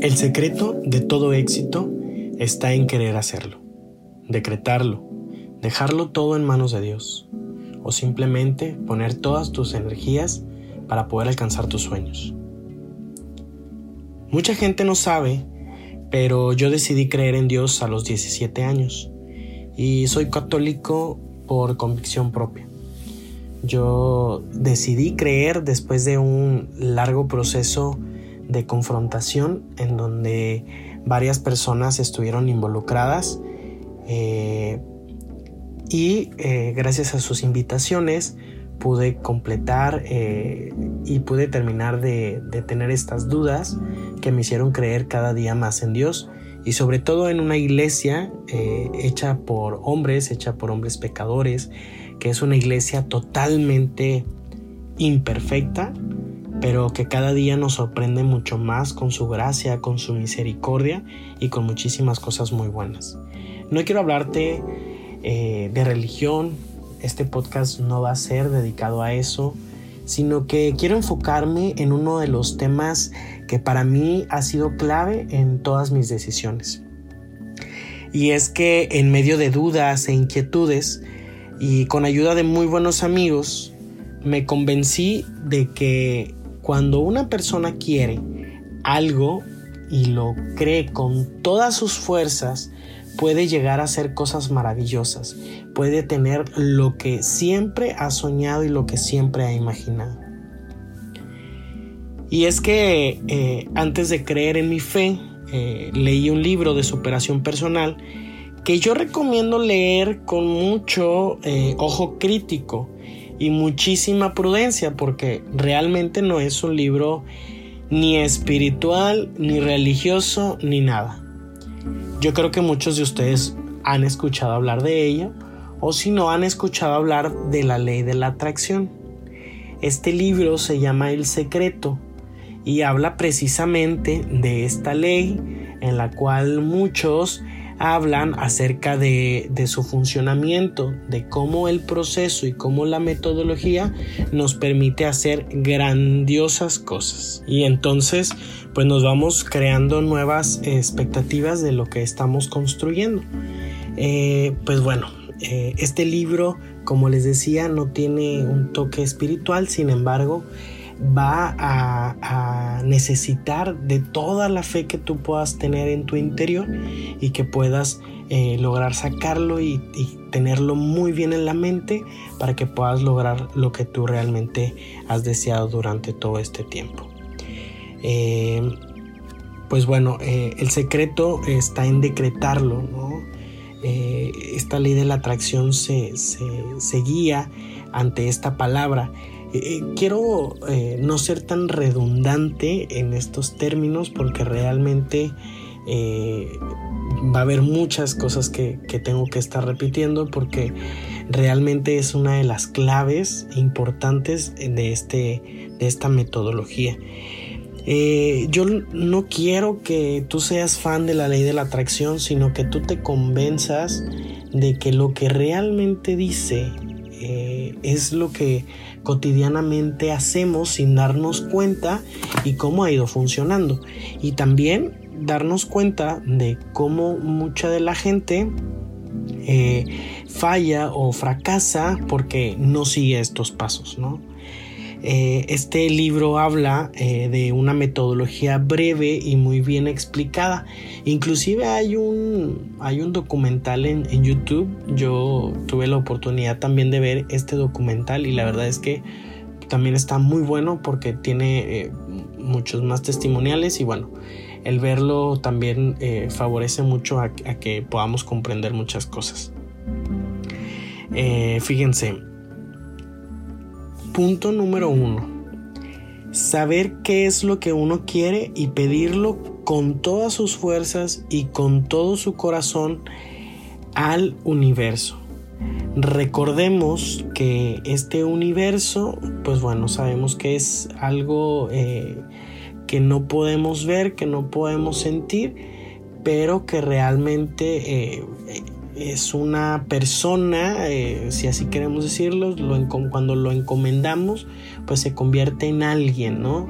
El secreto de todo éxito está en querer hacerlo, decretarlo, dejarlo todo en manos de Dios o simplemente poner todas tus energías para poder alcanzar tus sueños. Mucha gente no sabe, pero yo decidí creer en Dios a los 17 años y soy católico por convicción propia. Yo decidí creer después de un largo proceso de confrontación en donde varias personas estuvieron involucradas eh, y eh, gracias a sus invitaciones pude completar eh, y pude terminar de, de, tener estas dudas que me hicieron creer cada día más en Dios y sobre todo en una iglesia hecha por hombres, hecha por hombres pecadores, que es una iglesia totalmente imperfecta, pero que cada día nos sorprende mucho más con su gracia, con su misericordia y con muchísimas cosas muy buenas. No quiero hablarte eh, de religión, este podcast no va a ser dedicado a eso, sino que quiero enfocarme en uno de los temas que para mí ha sido clave en todas mis decisiones. Y es que en medio de dudas e inquietudes y con ayuda de muy buenos amigos, me convencí de que cuando una persona quiere algo y lo cree con todas sus fuerzas, puede llegar a hacer cosas maravillosas, puede tener lo que siempre ha soñado y lo que siempre ha imaginado. Y es que eh, antes de creer en mi fe, eh, leí un libro de superación personal que yo recomiendo leer con mucho eh, ojo crítico y muchísima prudencia porque realmente no es un libro ni espiritual, ni religioso, ni nada. Yo creo que muchos de ustedes han escuchado hablar de ella o si no han escuchado hablar de la ley de la atracción. Este libro se llama El Secreto y habla precisamente de esta ley en la cual muchos hablan acerca de, su funcionamiento, de cómo el proceso y cómo la metodología nos permite hacer grandiosas cosas. Y entonces, pues nos vamos creando nuevas expectativas de lo que estamos construyendo. Eh, pues bueno, eh, este libro, como les decía, no tiene un toque espiritual, sin embargo, va a, necesitar de toda la fe que tú puedas tener en tu interior y que puedas eh, lograr sacarlo y, tenerlo muy bien en la mente para que puedas lograr lo que tú realmente has deseado durante todo este tiempo. Eh, pues bueno, eh, el secreto está en decretarlo, esta ley de la atracción se, se guía ante esta palabra eh, quiero eh, no ser tan redundante en estos términos porque realmente eh, va a haber muchas cosas que, tengo que estar repitiendo porque realmente es una de las claves importantes de, este, de esta metodología. yo no quiero que tú seas fan de la ley de la atracción, sino que tú te convenzas de que lo que realmente dice es lo que cotidianamente hacemos sin darnos cuenta y cómo ha ido funcionando. Y también darnos cuenta de cómo mucha de la gente eh, falla o fracasa porque no sigue estos pasos, ¿no? Eh, este libro habla eh, de una metodología breve y muy bien explicada. Inclusive hay un, hay un documental en, YouTube. Yo tuve la oportunidad también de ver este documental y la verdad es que también está muy bueno porque tiene eh, muchos más testimoniales y bueno, el verlo también favorece mucho a, que podamos comprender muchas cosas. fíjense, Punto número uno. Saber qué es lo que uno quiere y pedirlo con todas sus fuerzas y con todo su corazón al universo. Recordemos que este universo, pues bueno, sabemos que es algo eh, que no podemos ver, que no podemos sentir, pero que realmente eh, es una persona, eh, si así queremos decirlo, cuando lo encomendamos, pues se convierte en alguien, ¿no?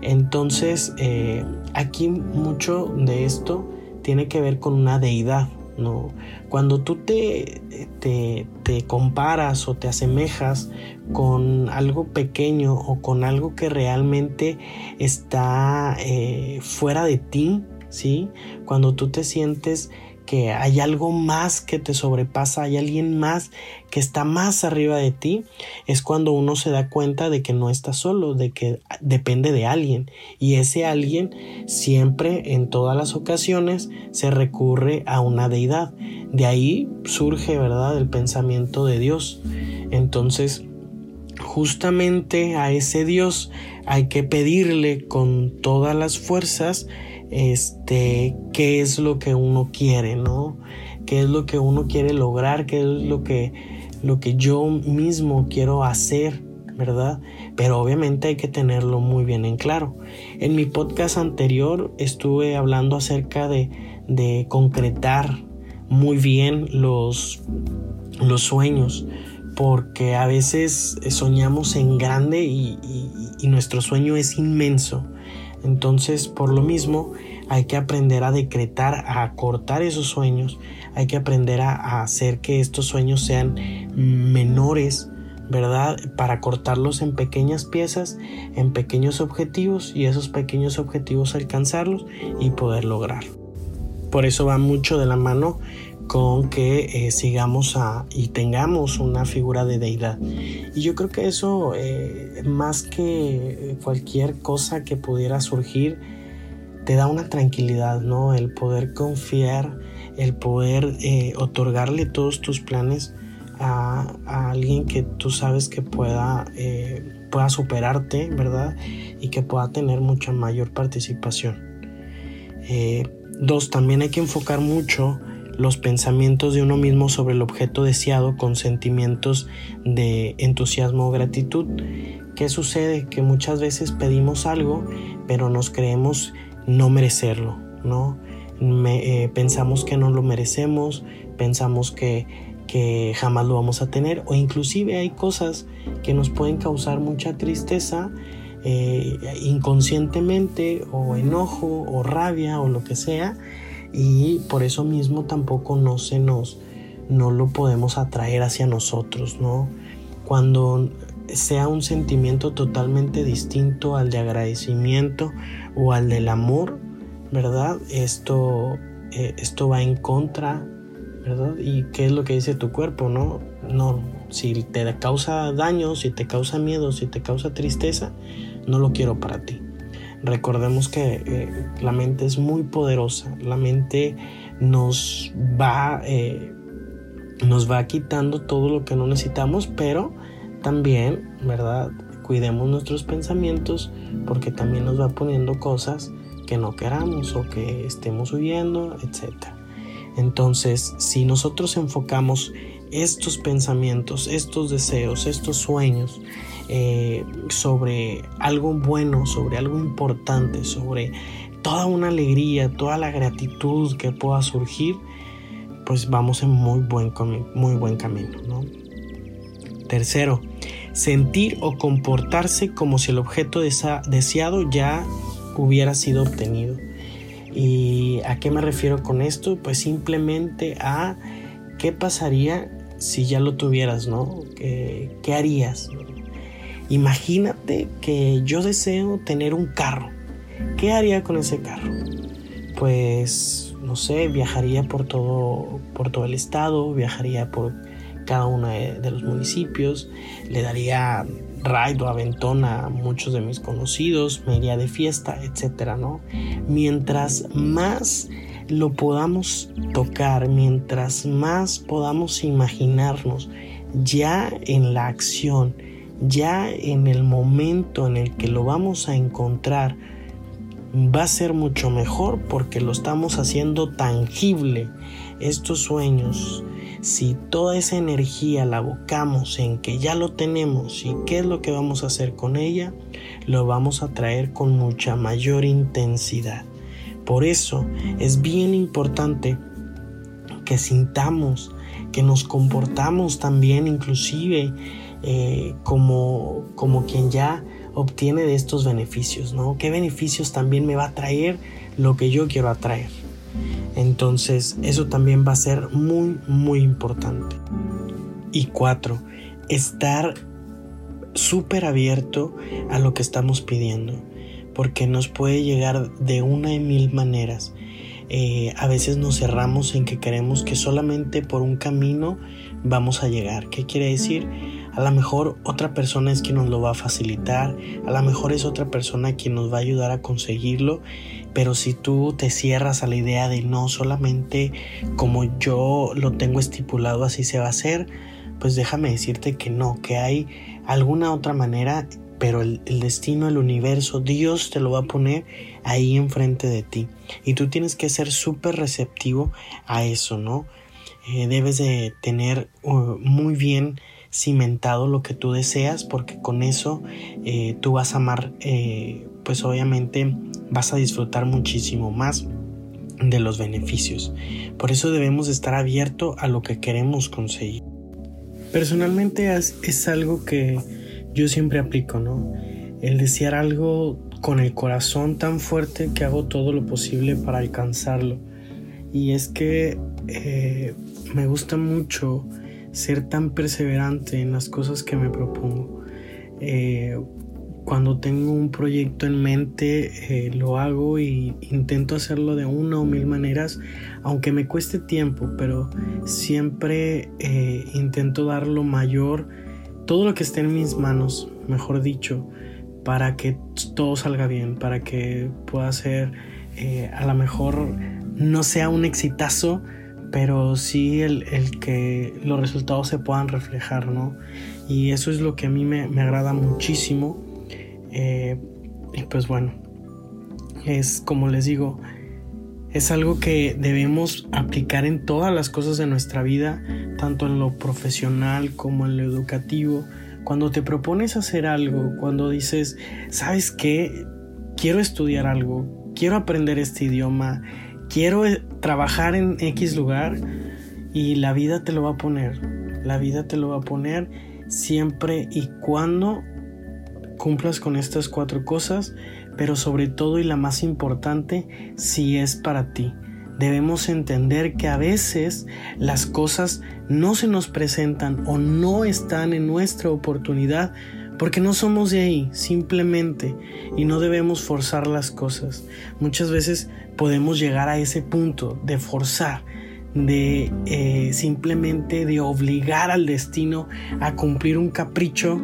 Entonces, eh, aquí mucho de esto tiene que ver con una deidad, ¿no? Cuando tú te, te, comparas o te asemejas con algo pequeño o con algo que realmente está eh, fuera de ti, ¿sí? Cuando tú te sientes que hay algo más que te sobrepasa, hay alguien más que está más arriba de ti, es cuando uno se da cuenta de que no está solo, de que depende de alguien. Y ese alguien siempre, en todas las ocasiones, se recurre a una deidad. De ahí surge, ¿verdad?, el pensamiento de Dios. Entonces, justamente a ese Dios hay que pedirle con todas las fuerzas este, qué es lo que uno quiere, ¿no? ¿Qué es lo que uno quiere lograr? ¿Qué es lo que, lo que yo mismo quiero hacer? ¿verdad? Pero obviamente hay que tenerlo muy bien en claro. En mi podcast anterior estuve hablando acerca de, de concretar muy bien los, los sueños, porque a veces soñamos en grande y, y nuestro sueño es inmenso. Entonces, por lo mismo, hay que aprender a decretar, a cortar esos sueños, hay que aprender a, hacer que estos sueños sean menores, ¿verdad? Para cortarlos en pequeñas piezas, en pequeños objetivos y esos pequeños objetivos alcanzarlos y poder lograr. Por eso va mucho de la mano con que eh, sigamos a, y tengamos una figura de deidad. Y yo creo que eso, eh, más que cualquier cosa que pudiera surgir, te da una tranquilidad, ¿no? El poder confiar, el poder eh, otorgarle todos tus planes a, alguien que tú sabes que pueda, pueda superarte, ¿verdad? Y que pueda tener mucha mayor participación. dos, también hay que enfocar mucho los pensamientos de uno mismo sobre el objeto deseado con sentimientos de entusiasmo o gratitud. ¿Qué sucede? Que muchas veces pedimos algo, pero nos creemos no merecerlo, ¿no? Eh, pensamos que no lo merecemos, pensamos que, que jamás lo vamos a tener, o inclusive hay cosas que nos pueden causar mucha tristeza eh, inconscientemente, o enojo, o rabia, o lo que sea, y por eso mismo tampoco no se nos no lo podemos atraer hacia nosotros, ¿no? Cuando sea un sentimiento totalmente distinto al de agradecimiento o al del amor, ¿verdad? Esto, eh, esto va en contra, ¿verdad? ¿Y qué es lo que dice tu cuerpo, no? No, si te causa daño, si te causa miedo, si te causa tristeza, no lo quiero para ti. Recordemos que eh, la mente es muy poderosa, la mente nos va, eh, nos va quitando todo lo que no necesitamos, pero también, ¿verdad? Cuidemos nuestros pensamientos porque también nos va poniendo cosas que no queramos o que estemos huyendo, etc. Entonces, si nosotros enfocamos estos pensamientos, estos deseos, estos sueños eh, sobre algo bueno, sobre algo importante, sobre toda una alegría, toda la gratitud que pueda surgir, pues vamos en muy buen, muy buen camino. Tercero, sentir o comportarse como si el objeto deseado ya hubiera sido obtenido. ¿Y a qué me refiero con esto? Pues simplemente a qué pasaría si ya lo tuvieras, ¿no? ¿Qué, qué harías? Imagínate que yo deseo tener un carro. ¿Qué haría con ese carro? Pues, no sé, viajaría por todo, por todo el estado, viajaría por cada uno de, los municipios, le daría ride o aventón a muchos de mis conocidos, me iría de fiesta, etcétera, ¿no? Mientras más lo podamos tocar, mientras más podamos imaginarnos ya en la acción, ya en el momento en el que lo vamos a encontrar, va a ser mucho mejor porque lo estamos haciendo tangible. Estos sueños, si toda esa energía la abocamos en que ya lo tenemos y qué es lo que vamos a hacer con ella, lo vamos a traer con mucha mayor intensidad. Por eso es bien importante que sintamos, que nos comportamos también inclusive eh, como, como quien ya obtiene de estos beneficios, ¿no? ¿Qué beneficios también me va a traer lo que yo quiero atraer? Entonces, eso también va a ser muy, muy importante. Y cuatro, estar súper abierto a lo que estamos pidiendo, porque nos puede llegar de una y mil maneras. Eh, a veces nos cerramos en que queremos que solamente por un camino vamos a llegar. ¿Qué quiere decir? A lo mejor otra persona es quien nos lo va a facilitar, a lo mejor es otra persona quien nos va a ayudar a conseguirlo, pero si tú te cierras a la idea de no solamente como yo lo tengo estipulado así se va a hacer, pues déjame decirte que no, que hay alguna otra manera, pero el, destino, el universo, Dios te lo va a poner ahí enfrente de ti. Y tú tienes que ser súper receptivo a eso, ¿no? Eh, debes de tener uh, muy bien cimentado lo que tú deseas porque con eso eh, tú vas a amar eh, pues obviamente vas a disfrutar muchísimo más de los beneficios. Por eso debemos estar abierto a lo que queremos conseguir. Personalmente es, algo que yo siempre aplico no el desear algo con el corazón tan fuerte que hago todo lo posible para alcanzarlo. Y es que eh, me gusta mucho ser tan perseverante en las cosas que me propongo. Eh, cuando tengo un proyecto en mente, eh, lo hago y intento hacerlo de una o mil maneras, aunque me cueste tiempo, pero siempre eh, intento dar lo mayor, todo lo que esté en mis manos, mejor dicho, para que todo salga bien, para que pueda ser, a lo mejor no sea un exitazo, pero sí el, que los resultados se puedan reflejar, ¿no? Y eso es lo que a mí me, agrada muchísimo. Eh, y pues bueno, es como les digo, es algo que debemos aplicar en todas las cosas de nuestra vida, tanto en lo profesional como en lo educativo. Cuando te propones hacer algo, cuando dices, ¿sabes qué? Quiero estudiar algo, quiero aprender este idioma, quiero eh, trabajar en X lugar y la vida te lo va a poner. La vida te lo va a poner siempre y cuando cumplas con estas cuatro cosas, pero sobre todo y la más importante, si es para ti. Debemos entender que a veces las cosas no se nos presentan o no están en nuestra oportunidad porque no somos de ahí, simplemente, y no debemos forzar las cosas. Muchas veces podemos llegar a ese punto de forzar, de eh, simplemente de obligar al destino a cumplir un capricho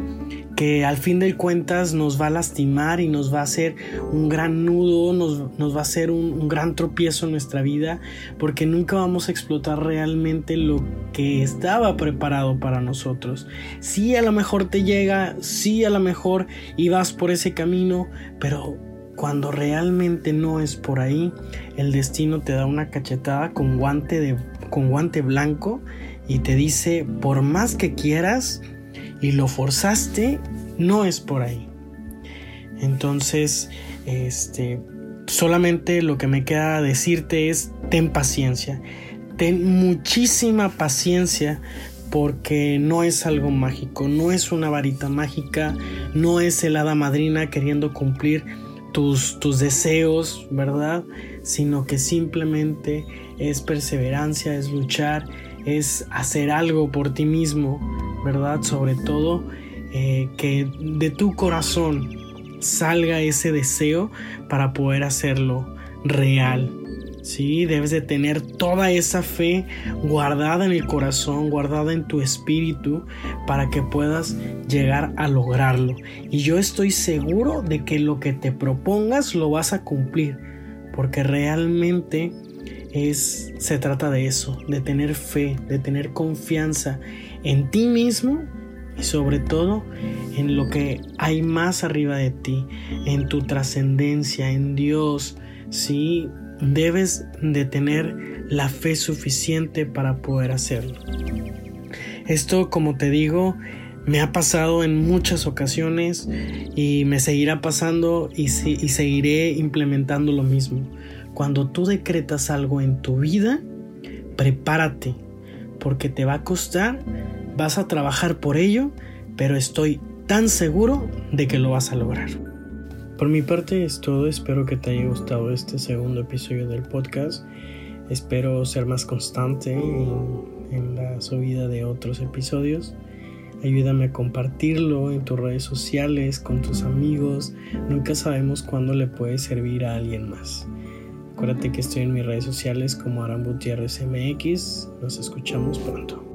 que al fin de cuentas nos va a lastimar y nos va a hacer un gran nudo, nos, va a hacer un, gran tropiezo en nuestra vida, porque nunca vamos a explotar realmente lo que estaba preparado para nosotros. Sí, a lo mejor te llega, sí, a lo mejor ibas por ese camino, pero cuando realmente no es por ahí, el destino te da una cachetada con guante, de, con guante blanco y te dice, por más que quieras, y lo forzaste, no es por ahí. Entonces, este, solamente lo que me queda decirte es, ten paciencia, ten muchísima paciencia porque no es algo mágico, no es una varita mágica, no es el hada madrina queriendo cumplir tus, tus deseos, ¿verdad? Sino que simplemente es perseverancia, es luchar, es hacer algo por ti mismo, ¿verdad? Sobre todo eh, que de tu corazón salga ese deseo para poder hacerlo real. Sí, debes de tener toda esa fe guardada en el corazón, guardada en tu espíritu, para que puedas llegar a lograrlo. Y yo estoy seguro de que lo que te propongas lo vas a cumplir, porque realmente es se trata de eso, de tener fe, de tener confianza en ti mismo y sobre todo en lo que hay más arriba de ti, en tu trascendencia, en Dios. Sí, debes de tener la fe suficiente para poder hacerlo. Esto, como te digo, me ha pasado en muchas ocasiones y me seguirá pasando y, y seguiré implementando lo mismo. Cuando tú decretas algo en tu vida, prepárate, porque te va a costar, vas a trabajar por ello, pero estoy tan seguro de que lo vas a lograr. Por mi parte es todo, espero que te haya gustado este segundo episodio del podcast. Espero ser más constante en, la subida de otros episodios. Ayúdame a compartirlo en tus redes sociales, con tus amigos. Nunca sabemos cuándo le puede servir a alguien más. Acuérdate que estoy en mis redes sociales como Gutiérrez MX. Nos escuchamos pronto.